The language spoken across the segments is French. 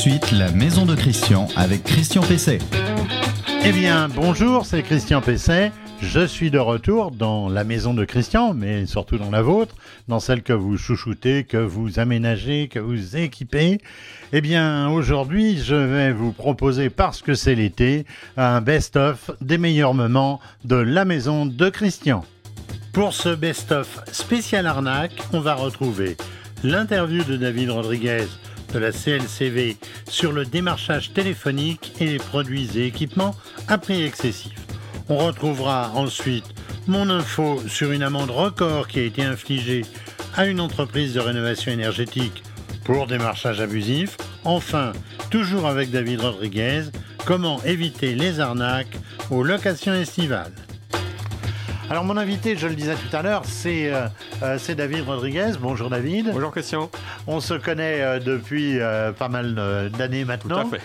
suite la maison de Christian avec Christian Pesset. Eh bien, bonjour, c'est Christian Pesset. Je suis de retour dans la maison de Christian, mais surtout dans la vôtre, dans celle que vous chouchoutez, que vous aménagez, que vous équipez. Eh bien, aujourd'hui, je vais vous proposer, parce que c'est l'été, un best-of des meilleurs moments de la maison de Christian. Pour ce best-of spécial arnaque, on va retrouver l'interview de David Rodriguez de la CLCV sur le démarchage téléphonique et les produits et équipements à prix excessif. On retrouvera ensuite mon info sur une amende record qui a été infligée à une entreprise de rénovation énergétique pour démarchage abusif. Enfin, toujours avec David Rodriguez, comment éviter les arnaques aux locations estivales. Alors mon invité, je le disais tout à l'heure, c'est euh, euh, c'est David Rodriguez. Bonjour David. Bonjour Christian. On se connaît euh, depuis euh, pas mal d'années maintenant, Tout à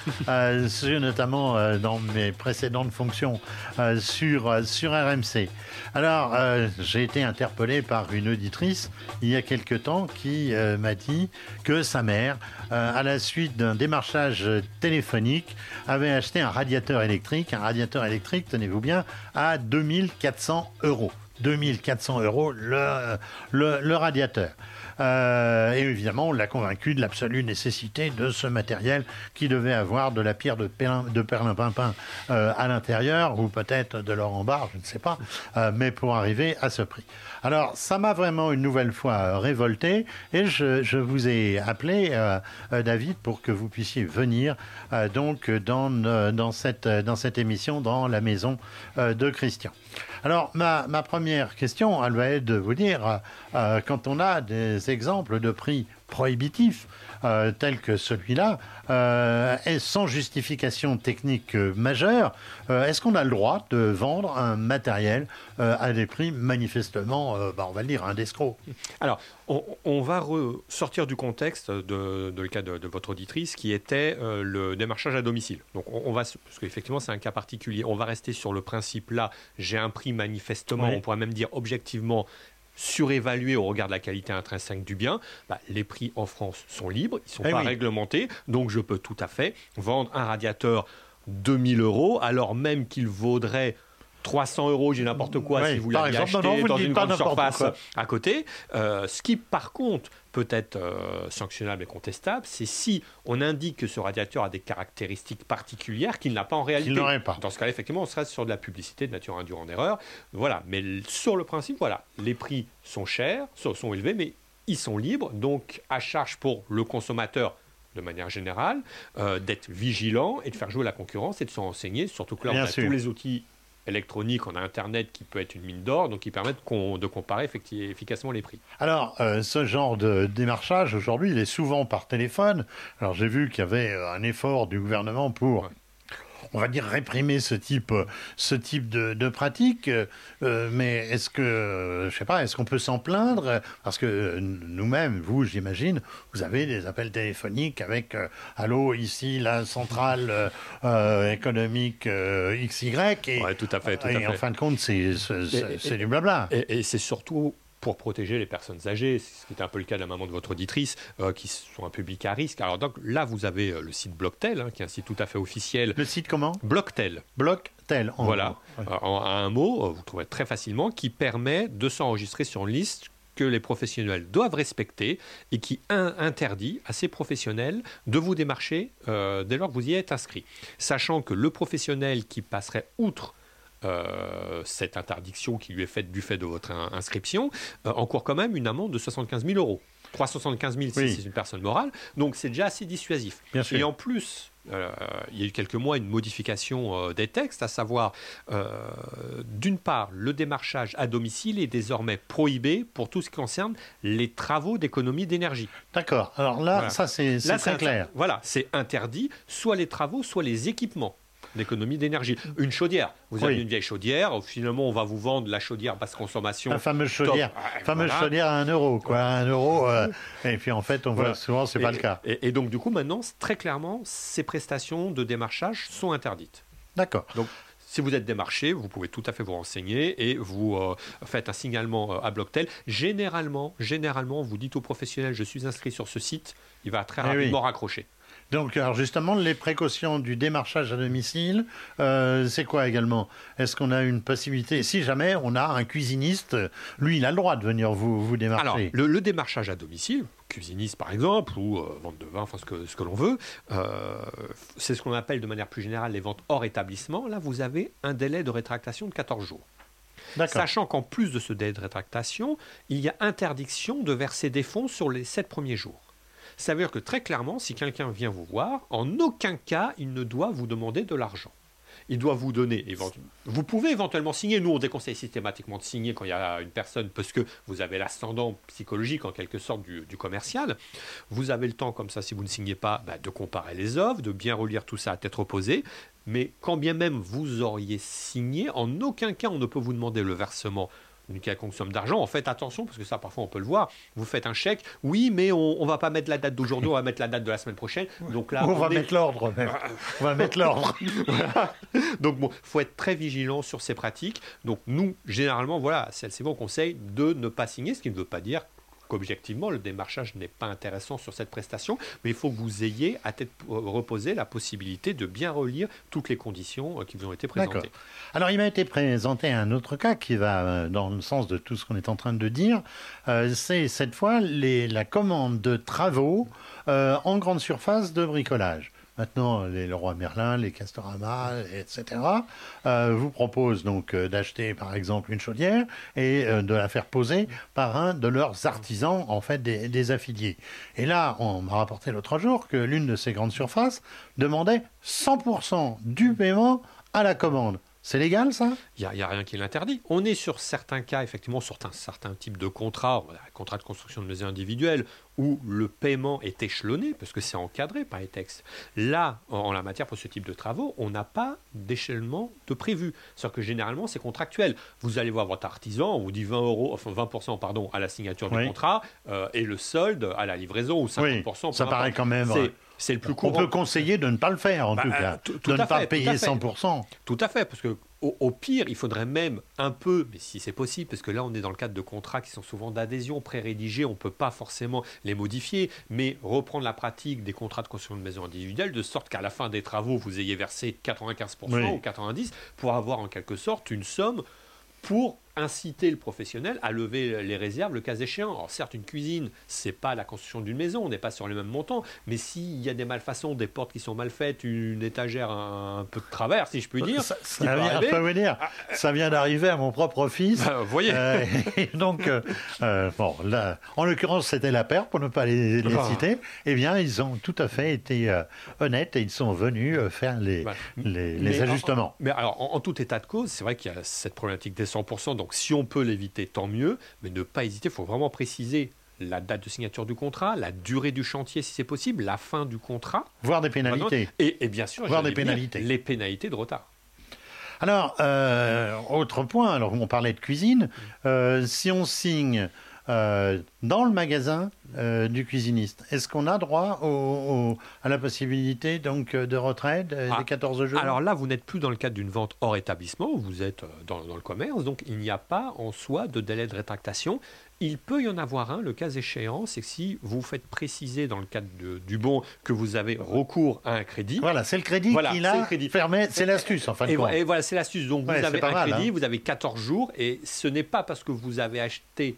fait. sur- notamment dans mes précédentes fonctions sur, sur RMC. Alors, euh, j'ai été interpellé par une auditrice il y a quelque temps qui euh, m'a dit que sa mère, euh, à la suite d'un démarchage téléphonique, avait acheté un radiateur électrique, un radiateur électrique, tenez-vous bien, à 2400 euros. 2400 euros le radiateur. Euh, et évidemment, on l'a convaincu de l'absolue nécessité de ce matériel qui devait avoir de la pierre de, perlin, de perlimpinpin euh, à l'intérieur, ou peut-être de l'or en barre, je ne sais pas, euh, mais pour arriver à ce prix. Alors, ça m'a vraiment une nouvelle fois révolté, et je, vous ai appelé, euh, euh, David, pour que vous puissiez venir euh, donc dans, cette, émission, dans la maison de Christian. Alors, ma, ma première question, elle va être de vous dire, quand on a des exemples de prix prohibitifs, euh, tels que celui-là, euh, sans justification technique euh, majeure, est-ce qu'on a le droit de vendre un matériel à des prix manifestement, bah, on va le dire, un d'escroc Alors, on, on va sortir du contexte de, de le cas de, de votre auditrice qui était le démarchage à domicile. Donc, on, on va, parce qu'effectivement, c'est un cas particulier. On va rester sur le principe là. J'ai un prix manifestement, Oui. on pourrait même dire objectivement surévalué au regard de la qualité intrinsèque du bien, Bah, les prix en France sont libres, ils ne sont Eh pas oui. réglementés, donc je peux tout à fait vendre un radiateur 2000 euros alors même qu'il vaudrait 300 euros, j'ai n'importe quoi, Oui, si vous exemple. acheté Non, dans une grande surface quoi. à côté. Euh, ce qui, par contre, peut être euh, sanctionnable et contestable, c'est si on indique que ce radiateur a des caractéristiques particulières qu'il n'a pas en réalité. n'aurait pas. Dans ce cas-là, effectivement, on serait sur de la publicité de nature induire en erreur. Voilà. Mais sur le principe, voilà, les prix sont chers, sont, élevés, mais ils sont libres. Donc, à charge pour le consommateur de manière générale, euh, d'être vigilant et de faire jouer la concurrence et de se renseigner, surtout que là, Bien on a sûr. tous les outils électroniques, on a Internet qui peut être une mine d'or, donc qui permettent de comparer efficacement les prix. Alors, euh, ce genre de démarchage, aujourd'hui, il est souvent par téléphone. Alors, j'ai vu qu'il y avait euh, un effort du gouvernement pour, Ouais. On va dire, réprimer ce type, ce type de, de pratique. Euh, mais est-ce que, je sais pas, est-ce qu'on peut s'en plaindre? Parce que nous-mêmes, vous, j'imagine, vous avez des appels téléphoniques avec euh, Allô, ici, la centrale euh, euh, économique XY. Et, Ouais, tout à fait, tout à et fait. en fin de compte, c'est du blabla. Et, et c'est surtout pour protéger les personnes âgées, ce qui était un peu le cas de la maman de votre auditrice, euh, qui sont un public à risque. Alors donc là, vous avez euh, le site Blocktel, hein, qui est un site tout à fait officiel. Le site comment? Blocktel, Bloc tel. en voilà. Ouais. Euh, en, à un mot, vous trouverez très facilement, qui permet de s'enregistrer sur une liste que les professionnels doivent respecter et qui in- interdit à ces professionnels de vous démarcher euh, dès lors que vous y êtes inscrit. Sachant que le professionnel qui passerait outre cette interdiction qui lui est faite du fait de votre in- inscription euh, encourt quand même une amende de 75 000 euros. 375 000 Oui. si c'est une personne morale, donc c'est déjà assez dissuasif. Bien sûr. Et en plus, euh, il y a eu quelques mois une modification euh, des textes, à savoir, euh, d'une part, le démarchage à domicile est désormais prohibé pour tout ce qui concerne les travaux d'économie d'énergie. D'accord. Alors là, Voilà. ça c'est très clair. Voilà, c'est interdit, soit les travaux, soit les équipements d'économie d'énergie. Une chaudière, vous Oui. avez une vieille chaudière, finalement on va vous vendre la chaudière basse consommation. La fameuse chaudière. Ah, fameuse voilà. chaudière à 1 euro, quoi. À 1 euro. euh, et puis en fait, on voit Voilà. souvent, c'est pas le cas. Et, et donc du coup maintenant, très clairement, ces prestations de démarchage sont interdites. D'accord. Donc, si vous êtes démarché, vous pouvez tout à fait vous renseigner et vous euh, faites un signalement euh, à Blocktel. Généralement, généralement, vous dites au professionnel, je suis inscrit sur ce site, il va très Eh oui. rapidement raccrocher. Donc, alors justement, les précautions du démarchage à domicile, euh, c'est quoi également? Est-ce qu'on a une possibilité, si jamais on a un cuisiniste, lui, il a le droit de venir vous, vous démarcher? Alors, le, le démarchage à domicile, cuisiniste par exemple, ou euh, vente de vin, enfin ce que, ce que l'on veut, euh, c'est ce qu'on appelle de manière plus générale les ventes hors établissement. Là, vous avez un délai de rétractation de 14 jours. Sachant qu'en plus de ce délai de rétractation, il y a interdiction de verser des fonds sur les 7 premiers jours. Ça veut dire que très clairement, si quelqu'un vient vous voir, en aucun cas, il ne doit vous demander de l'argent. Il doit vous donner. Vous pouvez éventuellement signer. Nous, on déconseille systématiquement de signer quand il y a une personne parce que vous avez l'ascendant psychologique en quelque sorte du, du commercial. Vous avez le temps, comme ça, si vous ne signez pas, bah, de comparer les offres, de bien relire tout ça à tête reposée. Mais quand bien même vous auriez signé, en aucun cas on ne peut vous demander le versement d'une quelconque somme d'argent. En fait, attention, parce que ça, parfois, on peut le voir. Vous faites un chèque, oui, mais on ne va pas mettre la date d'aujourd'hui, on va mettre la date de la semaine prochaine. Donc là, on va est- mettre l'ordre. On va mettre l'ordre. donc bon, faut être très vigilant sur ces pratiques. Donc nous, généralement, voilà, c'est c'est mon conseil de ne pas signer, ce qui ne veut pas dire qu'objectivement le démarchage n'est pas intéressant sur cette prestation, mais il faut que vous ayez à tête reposée la possibilité de bien relire toutes les conditions euh, qui vous ont été présentées. Alors, il m'a été présenté un autre cas qui va euh, dans le sens de tout ce qu'on est en train de dire. Euh, c'est cette fois la commande de travaux en grande surface de bricolage. Maintenant, les Leroy Merlin, les Castorama, etc., euh, vous proposent donc euh, d'acheter par exemple une chaudière et euh, de la faire poser par un de leurs artisans, en fait des, des affiliés. Et là, on m'a rapporté l'autre jour que l'une de ces grandes surfaces demandait 100% du paiement à la commande. C'est légal ça? Il n'y a, rien qui l'interdit. On est sur certains cas, effectivement, sur un certain type de contrat, voilà, contrat de construction de maison individuelle, où le paiement est échelonné, parce que c'est encadré par les textes. Là, en, en la matière, pour ce type de travaux, on n'a pas d'échelonnement de prévu. C'est-à-dire que généralement, c'est contractuel. Vous allez voir votre artisan, on vous dit 20 euros, enfin 20% pardon, à la signature du contrat, euh, et le solde à la livraison, ou 50%. Oui, peu ça paraît quand même, C'est- C'est le plus On courant. peut conseiller de ne pas le faire en Bah, tout euh, cas, tout- tout de ne pas fait, payer à fait. 100%. Tout à fait, parce que au, au pire, il faudrait même un peu, mais si c'est possible, parce que là on est dans le cadre de contrats qui sont souvent d'adhésion pré-rédigés, on ne peut pas forcément les modifier, mais reprendre la pratique des contrats de construction de maison individuelle, de sorte qu'à la fin des travaux, vous ayez versé 95% Oui. ou 90% pour avoir en quelque sorte une somme pour inciter le professionnel à lever les réserves le cas échéant. Alors certes, une cuisine, c'est pas la construction d'une maison, on n'est pas sur les mêmes montants, mais s'il y a des malfaçons, des portes qui sont mal faites, une étagère un, peu de travers, si je puis dire, Ça, vient, arriver. dire, ça vient d'arriver à mon propre fils. Bah, vous voyez, Euh, et donc, euh, euh, bon, là, en l'occurrence, c'était la paire, pour ne pas les, les Ah. citer. Eh bien, ils ont tout à fait été euh, honnêtes et ils sont venus faire les, Bah, les, les mais ajustements. Mais alors, en, en tout état de cause, c'est vrai qu'il y a cette problématique des 100%, donc si on peut l'éviter, tant mieux, mais ne pas hésiter, il faut vraiment préciser la date de signature du contrat, la durée du chantier si c'est possible, la fin du contrat, Voire des pénalités. et, et bien sûr, Voire j'allais des pénalités. les pénalités de retard. Alors, euh, autre point, alors on parlait de cuisine, euh, si on signe euh, dans le magasin euh, du cuisiniste, est-ce qu'on a droit au- au- à la possibilité donc de retraite euh, Ah, des 14 jours? Alors là, vous n'êtes plus dans le cadre d'une vente hors établissement, vous êtes euh, dans, dans le commerce, donc il n'y a pas en soi de délai de rétractation. Il peut y en avoir un, le cas échéant, c'est que si vous faites préciser dans le cadre de- du bon que vous avez recours à un crédit, Voilà, c'est le crédit Voilà, qui là le crédit. permet, c'est l'astuce en fin de Et, et voilà, c'est l'astuce. Donc, Ouais, vous c'est avez un mal, crédit, hein. vous avez 14 jours, et ce n'est pas parce que vous avez acheté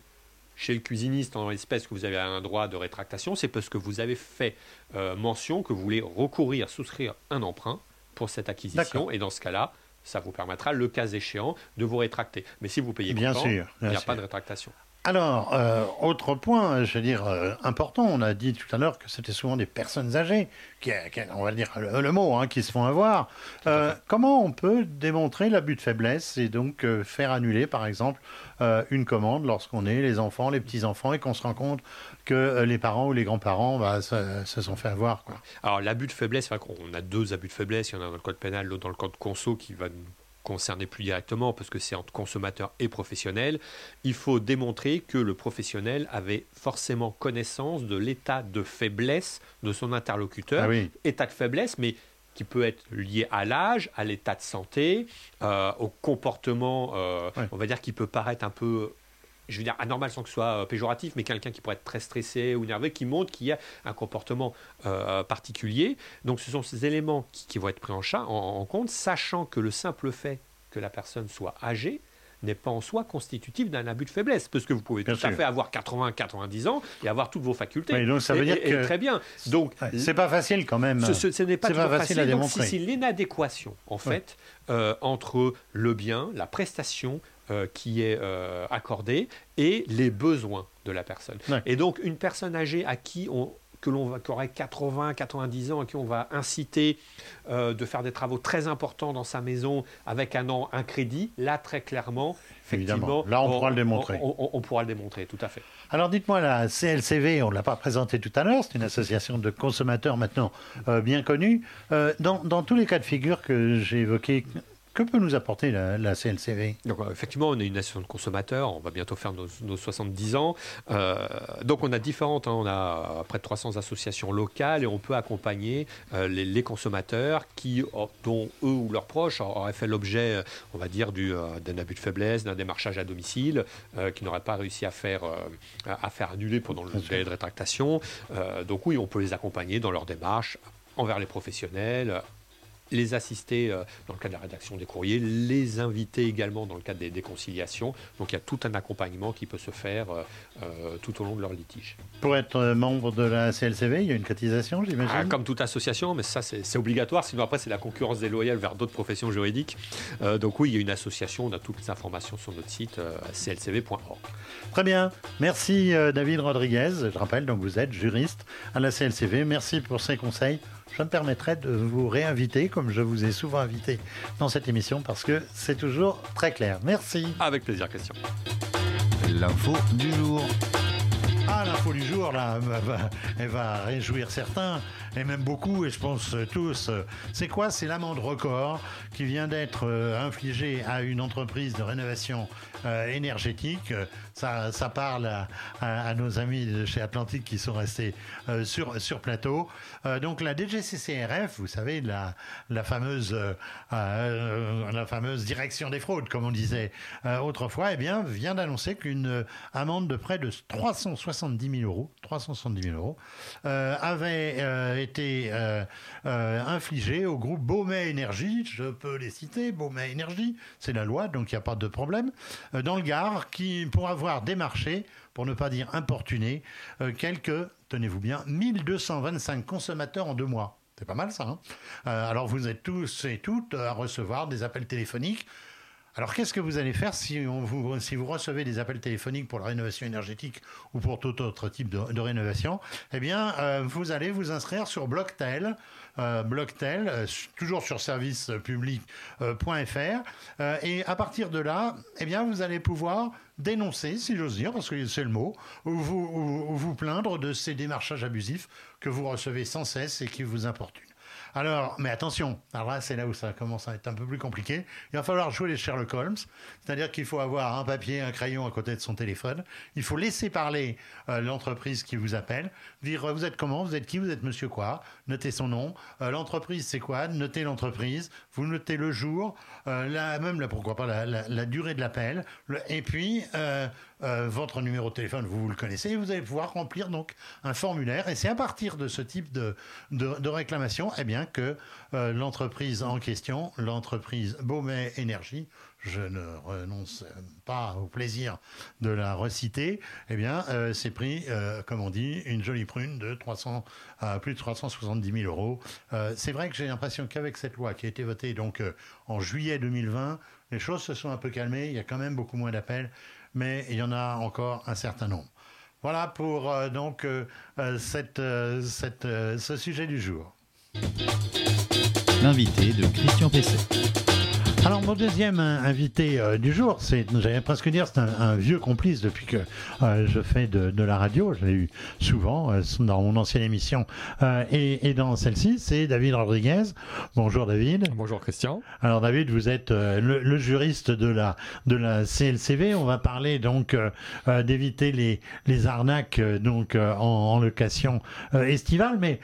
chez le cuisiniste en espèce que vous avez un droit de rétractation, c'est parce que vous avez fait euh, mention que vous voulez recourir, souscrire un emprunt pour cette acquisition, et dans ce cas-là, ça vous permettra, le cas échéant, de vous rétracter. Mais si vous payez Bien comptant, sûr, il n'y a pas de rétractation. Alors, euh, autre point, je veux dire, euh, important, on a dit tout à l'heure que c'était souvent des personnes âgées, qui, qui- on va dire le, le mot, hein, qui se font avoir. Euh, comment on peut démontrer l'abus de faiblesse et donc euh, faire annuler, par exemple, euh, une commande lorsqu'on est les enfants, les petits-enfants, et qu'on se rend compte que euh, les parents ou les grands-parents bah, se, se sont fait avoir quoi. Alors, l'abus de faiblesse, qu'on a deux abus de faiblesse. Il y en a un dans le code pénal, l'autre dans le code conso qui va nous concerner plus directement parce que c'est entre consommateur et professionnel. Il faut démontrer que le professionnel avait forcément connaissance de l'état de faiblesse de son interlocuteur. Ah oui. État de faiblesse, mais qui peut être lié à l'âge, à l'état de santé, euh, au comportement, euh, Ouais. on va dire, qui peut paraître un peu je veux dire anormal sans que ce soit péjoratif, mais quelqu'un qui pourrait être très stressé ou nerveux, qui montre qu'il y a un comportement particulier. Donc ce sont ces éléments qui, vont être pris en, en compte, sachant que le simple fait que la personne soit âgée n'est pas en soi constitutif d'un abus de faiblesse, parce que vous pouvez tout à fait avoir 80, 90 ans et avoir toutes vos facultés. donc ça veut dire que très bien. Donc c'est pas facile quand même. Ce, n'est pas, pas facile, à démontrer. Donc, c'est l'inadéquation en fait euh, entre le bien, la prestation euh, qui est euh, accordée et les besoins de la personne. Et donc une personne âgée à qui on que l'on va, qui aurait 80, 90 ans, à qui on va inciter euh, de faire des travaux très importants dans sa maison avec un an, un crédit, là très clairement, effectivement, là on, pourra le démontrer. On, pourra le démontrer, tout à fait. Alors dites-moi, la CLCV, on ne l'a pas présentée tout à l'heure, c'est une association de consommateurs maintenant euh, bien connue. Euh, dans, dans, tous les cas de figure que j'ai évoqués que peut nous apporter la, CLCV donc, euh, Effectivement, on est une association de consommateurs, on va bientôt faire nos, 70 ans. Euh, donc on a différentes, hein, on a près de 300 associations locales et on peut accompagner euh, les, consommateurs qui, oh, dont eux ou leurs proches auraient fait l'objet, on va dire, d'un abus de faiblesse, d'un démarchage à domicile, qui n'auraient pas réussi à faire, à faire annuler pendant le délai de rétractation. donc oui, on peut les accompagner dans leur démarche envers les professionnels, les assister euh, dans le cadre de la rédaction des courriers, les inviter également dans le cadre des, conciliations. Donc il y a tout un accompagnement qui peut se faire euh, euh, tout au long de leur litige. Pour être membre de la CLCV, il y a une cotisation, j'imagine? Ah, Comme toute association, mais ça c'est obligatoire, sinon après c'est la concurrence déloyale vers d'autres professions juridiques. donc oui, il y a une association, on a toutes les informations sur notre site clcv.org. Très bien, merci David Rodriguez. Je rappelle, donc vous êtes juriste à la CLCV. Merci pour ces conseils je me permettrai de vous réinviter, comme je vous ai souvent invité dans cette émission, parce que c'est toujours très clair. Merci. Avec plaisir, Christian. L'info du jour. Ah, l'info du jour, là, elle va réjouir certains, et même beaucoup, et je pense tous. C'est quoi? C'est l'amende record qui vient d'être euh, infligée à une entreprise de rénovation euh, énergétique. Ça, parle à, nos amis de chez Atlantique qui sont restés euh, sur, plateau. donc la DGCCRF, vous savez, la, la, fameuse, la fameuse direction des fraudes, comme on disait autrefois, eh bien, vient d'annoncer qu'une amende de près de 370 000 euros, 370 000 euros, avait été infligée au groupe Beaumet Énergie. Je peux les citer, Beaumet Énergie, c'est la loi, donc il n'y a pas de problème. Euh, dans le Gard, qui, pour avoir démarché, pour ne pas dire importuné, euh, quelques, tenez-vous bien, 1225 consommateurs en deux mois. C'est pas mal ça. Hein euh, alors vous êtes tous et toutes à recevoir des appels téléphoniques. Alors qu'est-ce que vous allez faire si, vous, recevez des appels téléphoniques pour la rénovation énergétique ou pour tout autre type de, rénovation? Eh bien, vous allez vous inscrire sur Blocktel. Euh, Blocktel, euh, toujours sur servicepublic.fr. Euh, et à partir de là, eh bien, vous allez pouvoir dénoncer, si j'ose dire, parce que c'est le mot, ou vous, vous plaindre de ces démarchages abusifs que vous recevez sans cesse et qui vous importunent. Alors, mais attention, alors là, c'est là où ça commence à être un peu plus compliqué. Il va falloir jouer les Sherlock Holmes, c'est-à-dire qu'il faut avoir un papier, un crayon à côté de son téléphone. Il faut laisser parler euh, l'entreprise qui vous appelle, dire euh, vous êtes comment, vous êtes qui, vous êtes monsieur quoi, notez son nom. Euh, l'entreprise, c'est quoi Notez l'entreprise. Vous notez le jour, la, même, là, pourquoi pas, la, durée de l'appel. Et puis, votre numéro de téléphone, vous, vous le connaissez, et vous allez pouvoir remplir donc un formulaire. Et c'est à partir de ce type de, de, réclamation, eh bien, que euh, l'entreprise en question, l'entreprise Beaumet Énergie, je ne renonce pas au plaisir de la reciter, eh bien, euh, pris, euh, comme on dit, une jolie prune de 300 à plus de 370 000 euros. c'est vrai que j'ai l'impression qu'avec cette loi qui a été votée donc en juillet 2020, les choses se sont un peu calmées. Il y a quand même beaucoup moins d'appels, mais il y en a encore un certain nombre. Voilà pour donc cette, cette, ce sujet du jour. L'invité de Christian Pesset. Alors mon deuxième invité euh, du jour, c'est, j'allais presque dire, c'est un, vieux complice depuis que euh, je fais de, la radio. Je l'ai eu souvent euh, dans mon ancienne émission et, dans celle-ci. C'est David Rodriguez. Bonjour David. Bonjour Christian. Alors David, vous êtes le, juriste de la de la CLCV. On va parler donc d'éviter les les arnaques donc en, location estivale, mais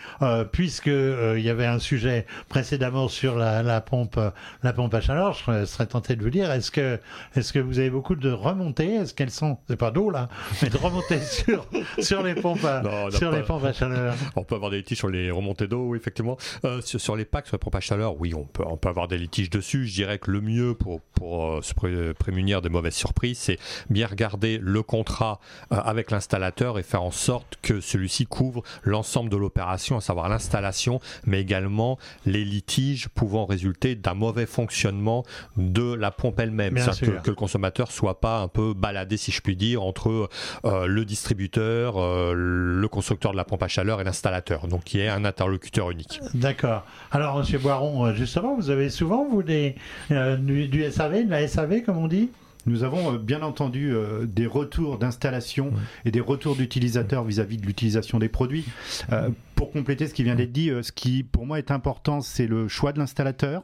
puisque il y avait un sujet précédemment sur la, la pompe la pompe à chaleur alors, je serais tenté de vous dire, est-ce que, est-ce que vous avez beaucoup de remontées? Est-ce qu'elles sont, c'est pas d'eau là, mais de remontées sur, sur les pompes à, Non, on n'a sur pas- les pompes à chaleur On peut avoir des litiges sur les remontées d'eau, oui, effectivement. Euh, sur, sur les packs, sur les pompes à chaleur, oui, on peut, on peut avoir des litiges dessus. Je dirais que le mieux pour, pour euh, se pré- prémunir des mauvaises surprises, c'est bien regarder le contrat euh, avec l'installateur et faire en sorte que celui-ci couvre l'ensemble de l'opération, à savoir l'installation, mais également les litiges pouvant résulter d'un mauvais fonctionnement de la pompe elle-même. Que, que le consommateur soit pas un peu baladé, si je puis dire, entre euh, le distributeur, euh, le constructeur de la pompe à chaleur et l'installateur. Donc, qui est un interlocuteur unique. D'accord. Alors, Monsieur Boiron, euh, justement, vous avez souvent vous des euh, du, du SAV, de la SAV, comme on dit? Nous avons euh, bien entendu euh, des retours d'installation et des retours d'utilisateurs vis-à-vis de l'utilisation des produits. Euh, pour compléter ce qui vient d'être dit, euh, ce qui pour moi est important, c'est le choix de l'installateur.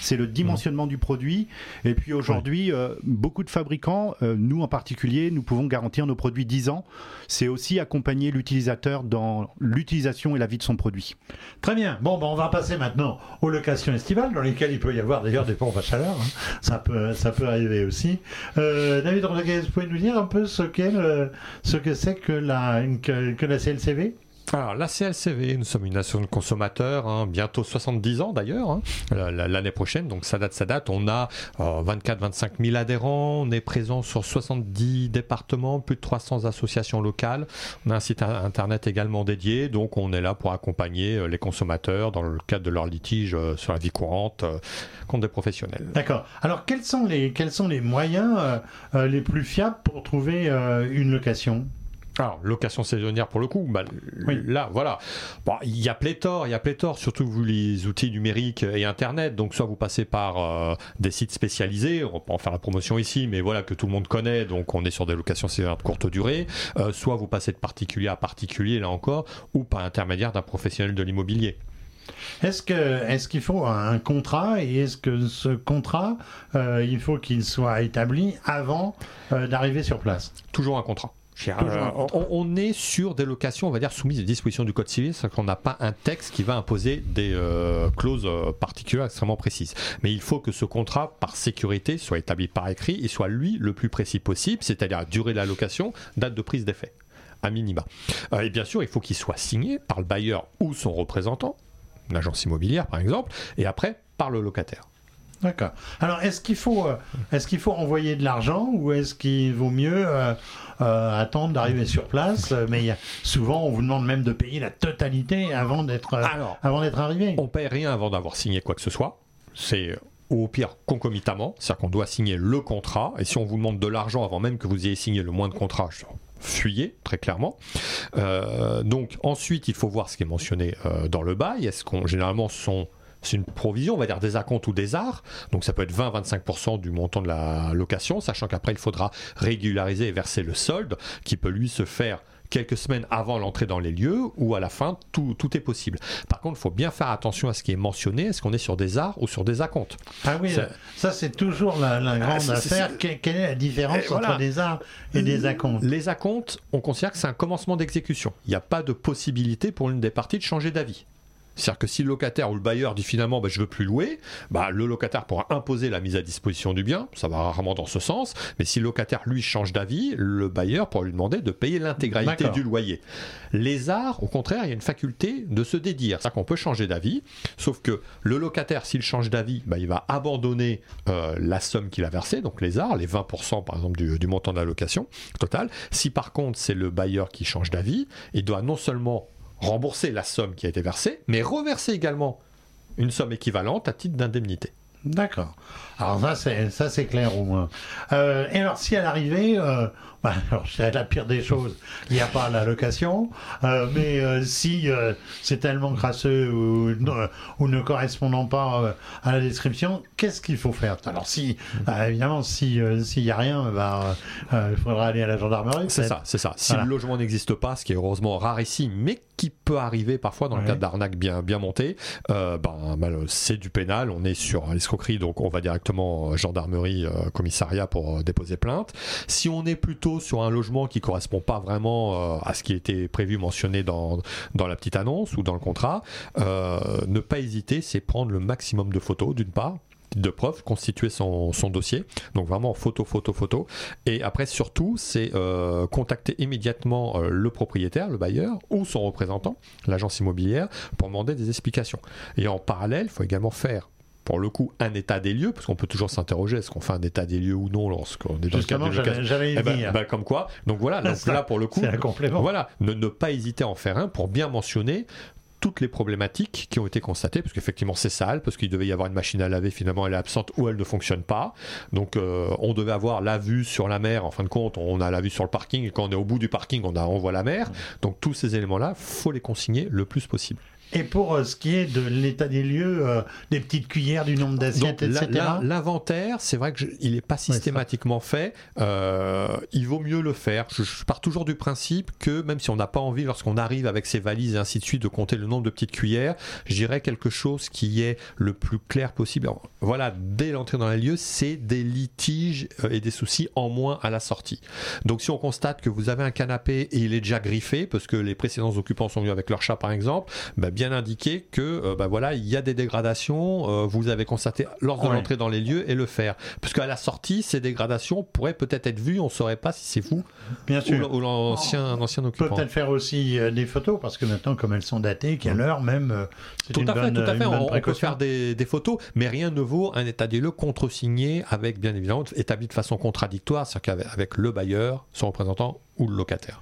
C'est le dimensionnement du produit. Et puis aujourd'hui, euh, beaucoup de fabricants, euh, nous en particulier, nous pouvons garantir nos produits 10 ans. C'est aussi accompagner l'utilisateur dans l'utilisation et la vie de son produit. Très bien. Bon, ben, on va passer maintenant aux locations estivales, dans lesquelles il peut y avoir d'ailleurs des pompes à chaleur. hein. Ça peut, ça peut arriver aussi. Euh, David Rodriguez, vous pouvez nous dire un peu ce ce que c'est que la que, que la CLCV Alors, la CLCV, nous sommes une nation de consommateurs, hein, bientôt 70 ans d'ailleurs, hein, la- la- l'année prochaine, donc ça date, ça date. On a 24-25 000 adhérents, on est présent sur 70 départements, plus de 300 associations locales. On a un site in- internet également dédié, donc on est là pour accompagner euh, les consommateurs dans le cadre de leurs litiges euh, sur la vie courante euh, contre des professionnels. D'accord. Alors, quels sont les, quels sont les moyens euh, euh, les plus fiables pour trouver euh, une location? Alors, location saisonnière pour le coup, bah, Oui. là, voilà. Bon, il y a pléthore, il y a pléthore, surtout vous les outils numériques et Internet. Donc, soit vous passez par euh, des sites spécialisés, on pas en faire la promotion ici, mais voilà, que tout le monde connaît, donc on est sur des locations saisonnières de courte durée. Euh, soit vous passez de particulier à particulier, là encore, ou par intermédiaire d'un professionnel de l'immobilier. Est-ce que est-ce qu'il faut un contrat et est-ce que ce contrat euh, il faut qu'il soit établi avant euh, d'arriver sur place? Toujours un contrat. Euh, on, on est sur des locations, on va dire, soumises aux dispositions du Code civil, c'est qu'on n'a pas un texte qui va imposer des euh, clauses euh, particulières extrêmement précises. Mais il faut que ce contrat, par sécurité, soit établi par écrit et soit, lui, le plus précis possible, c'est-à-dire durée de la location, date de prise d'effet, à minima. Euh, et bien sûr, il faut qu'il soit signé par le bailleur ou son représentant, une agence immobilière par exemple, et après par le locataire. D'accord. Alors est-ce qu'il faut euh, est-ce qu'il faut envoyer de l'argent ou est-ce qu'il vaut mieux euh, euh, attendre d'arriver sur place Mais il y a- souvent on vous demande même de payer la totalité avant d'être Alors, avant d'être arrivé. On paye rien avant d'avoir signé quoi que ce soit. C'est au pire concomitamment, c'est-à-dire qu'on doit signer le contrat. Et si on vous demande de l'argent avant même que vous ayez signé le moins de contrat, je- fuyez très clairement. Euh, donc ensuite, il faut voir ce qui est mentionné euh, dans le bail. Est-ce qu'on généralement ce sont c'est une provision, on va dire des acomptes ou des arts. Donc ça peut être 20-25% du montant de la location, sachant qu'après il faudra régulariser et verser le solde, qui peut lui se faire quelques semaines avant l'entrée dans les lieux ou à la fin, tout, tout est possible. Par contre, il faut bien faire attention à ce qui est mentionné. Est-ce qu'on est sur des arts ou sur des acomptes? Ah oui, Ça- ça, c'est toujours la, la grande c'est- c'est- affaire. Que- Quelle est la différence Et entre voilà. des arts et des acomptes? Les acomptes, on considère que c'est un commencement d'exécution. Il n'y a pas de possibilité pour l'une des parties de changer d'avis. C'est-à-dire que si le locataire ou le bailleur dit finalement bah, je veux plus louer, bah, le locataire pourra imposer la mise à disposition du bien, ça va rarement dans ce sens, mais si le locataire lui change d'avis, le bailleur pourra lui demander de payer l'intégralité du loyer. Les arts, au contraire, il y a une faculté de se dédire, c'est-à-dire qu'on peut changer d'avis, sauf que le locataire, s'il change d'avis, bah, il va abandonner euh, la somme qu'il a versée, donc les arts, les 20% par exemple du, du montant de la location totale. Si par contre c'est le bailleur qui change d'avis, il doit non seulement rembourser la somme qui a été versée, mais reverser également une somme équivalente à titre d'indemnité. D'accord. Alors ça c'est ça c'est clair au moins. Euh, et alors si à l'arrivée, euh, bah, alors dirais la pire des choses, il n'y a pas la location, euh, mais euh, si c'est tellement crasseux ou, ne correspondant pas à la description, qu'est-ce qu'il faut faire? Alors si bah, évidemment si s'il y a rien, bah, il faudra aller à la gendarmerie. C'est ça, c'est ça. Si Voilà. le logement n'existe pas, ce qui est heureusement rare ici, mais qui peut arriver parfois dans le cadre d'arnaques bien, bien montées, ben, c'est du pénal. On est sur l'escroquerie, donc on va directement euh, gendarmerie, euh, commissariat pour euh, déposer plainte. Si on est plutôt sur un logement qui correspond pas vraiment à ce qui était prévu, mentionné dans, dans la petite annonce ou dans le contrat, ne pas hésiter, c'est prendre le maximum de photos d'une part de preuve, constituer son, dossier. Donc vraiment photo, photo, photo. Et après, surtout, c'est contacter immédiatement le propriétaire, le bailleur ou son représentant, l'agence immobilière, pour demander des explications. Et en parallèle, il faut également faire pour le coup un état des lieux, parce qu'on peut toujours s'interroger est-ce qu'on fait un état des lieux ou non lorsqu'on est dans Justement, le cadre de j'allais eh ben, ben, comme quoi. Donc voilà, donc là pour le coup, un complément. Voilà, ne, ne pas hésiter à en faire un pour bien mentionner toutes les problématiques qui ont été constatées, parce qu'effectivement c'est sale, parce qu'il devait y avoir une machine à laver, finalement elle est absente ou elle ne fonctionne pas. Donc euh, on devait avoir la vue sur la mer, en fin de compte on a la vue sur le parking, et quand on est au bout du parking on, a, on voit la mer. Donc tous ces éléments-là, faut les consigner le plus possible. Et pour euh, ce qui est de l'état des lieux, euh, des petites cuillères, du nombre d'assiettes, etc. L'inventaire, c'est vrai qu'il n'est pas systématiquement fait. Euh, il vaut mieux le faire. Je, pars toujours du principe que même si on n'a pas envie, lorsqu'on arrive avec ses valises et ainsi de suite, de compter le nombre de petites cuillères, je dirais quelque chose qui est le plus clair possible. voilà, dès l'entrée dans les lieux, c'est des litiges et des soucis en moins à la sortie. Donc si on constate que vous avez un canapé et il est déjà griffé, parce que les précédents occupants sont venus avec leur chat par exemple, ben, bien indiquer que euh, bah voilà, il y a des dégradations, euh, vous avez constaté lors de l'entrée dans les lieux et le faire. Parce qu'à la sortie, ces dégradations pourraient peut-être être vues, on ne saurait pas si c'est vous Bien sûr. ou, l'ancien ancien occupant. On peut peut-être faire aussi euh, des photos, parce que maintenant, comme elles sont datées, qu'à l'heure même, c'est tout, à fait, tout à fait, on, peut faire des, des, photos, mais rien ne vaut un état des lieux contre-signé avec, bien évidemment, établi de façon contradictoire, c'est-à-dire qu'avec le bailleur, son représentant ou le locataire.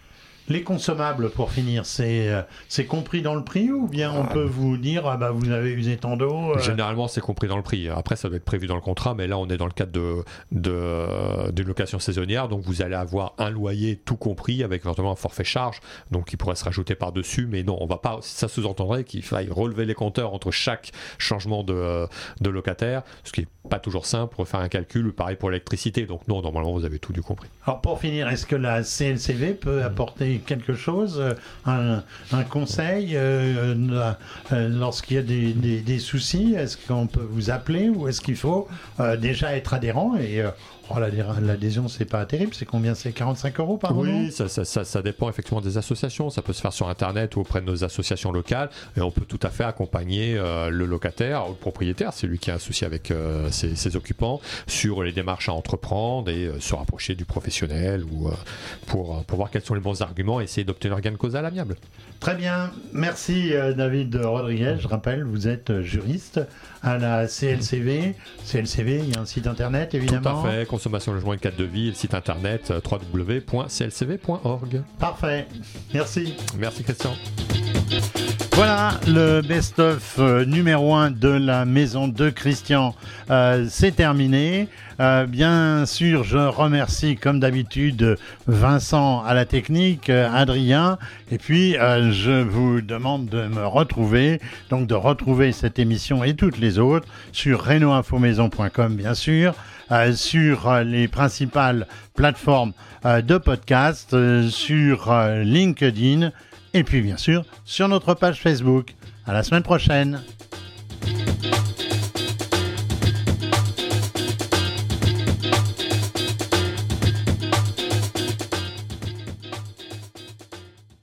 Les consommables, pour finir, c'est euh, c'est compris dans le prix ou bien on ah. peut vous dire ah bah vous avez usé tant d'eau euh Généralement, c'est compris dans le prix. Après, ça doit être prévu dans le contrat, mais là, on est dans le cadre de d'une de, location saisonnière, donc vous allez avoir un loyer tout compris avec éventuellement un forfait charge, donc qui pourrait se rajouter par dessus. Mais non, on va pas. Ça sous-entendrait qu'il faille relever les compteurs entre chaque changement de, de locataire, ce qui est pas toujours simple pour faire un calcul. Pareil pour l'électricité. Donc non, normalement, vous avez tout du compris. Alors pour finir, est-ce que la CLCV peut apporter quelque chose, euh, un, conseil euh, euh, lorsqu'il y a des, soucis Est-ce qu'on peut vous appeler ou est-ce qu'il faut déjà être adhérent et Oh, L'adhésion, c'est pas terrible. C'est combien? C'est 45 euros par mois Oui, ça, ça, ça, dépend effectivement des associations. Ça peut se faire sur Internet ou auprès de nos associations locales. Et on peut tout à fait accompagner euh, le locataire, le propriétaire, c'est lui qui a un souci avec euh, ses, occupants, sur les démarches à entreprendre et euh, se rapprocher du professionnel ou pour, pour voir quels sont les bons arguments et essayer d'obtenir gain de cause à l'amiable. Très bien. Merci David Rodriguez. Je rappelle, vous êtes juriste à la CLCV. CLCV, il y a un site internet évidemment. Tout à fait, consommation logement et cadre de vie, le site internet euh, www.clcv.org. Parfait, merci. Merci Christian. Voilà le best-of euh, numéro 1 de la maison de Christian. Euh, c'est terminé. bien sûr, je remercie comme d'habitude Vincent à la technique, Adrien, et puis je vous demande de me retrouver, donc de retrouver cette émission et toutes les autres sur renoinfomaison.com bien sûr. Euh, sur euh, les principales plateformes euh, de podcast, sur LinkedIn et puis bien sûr sur notre page Facebook. À la semaine prochaine.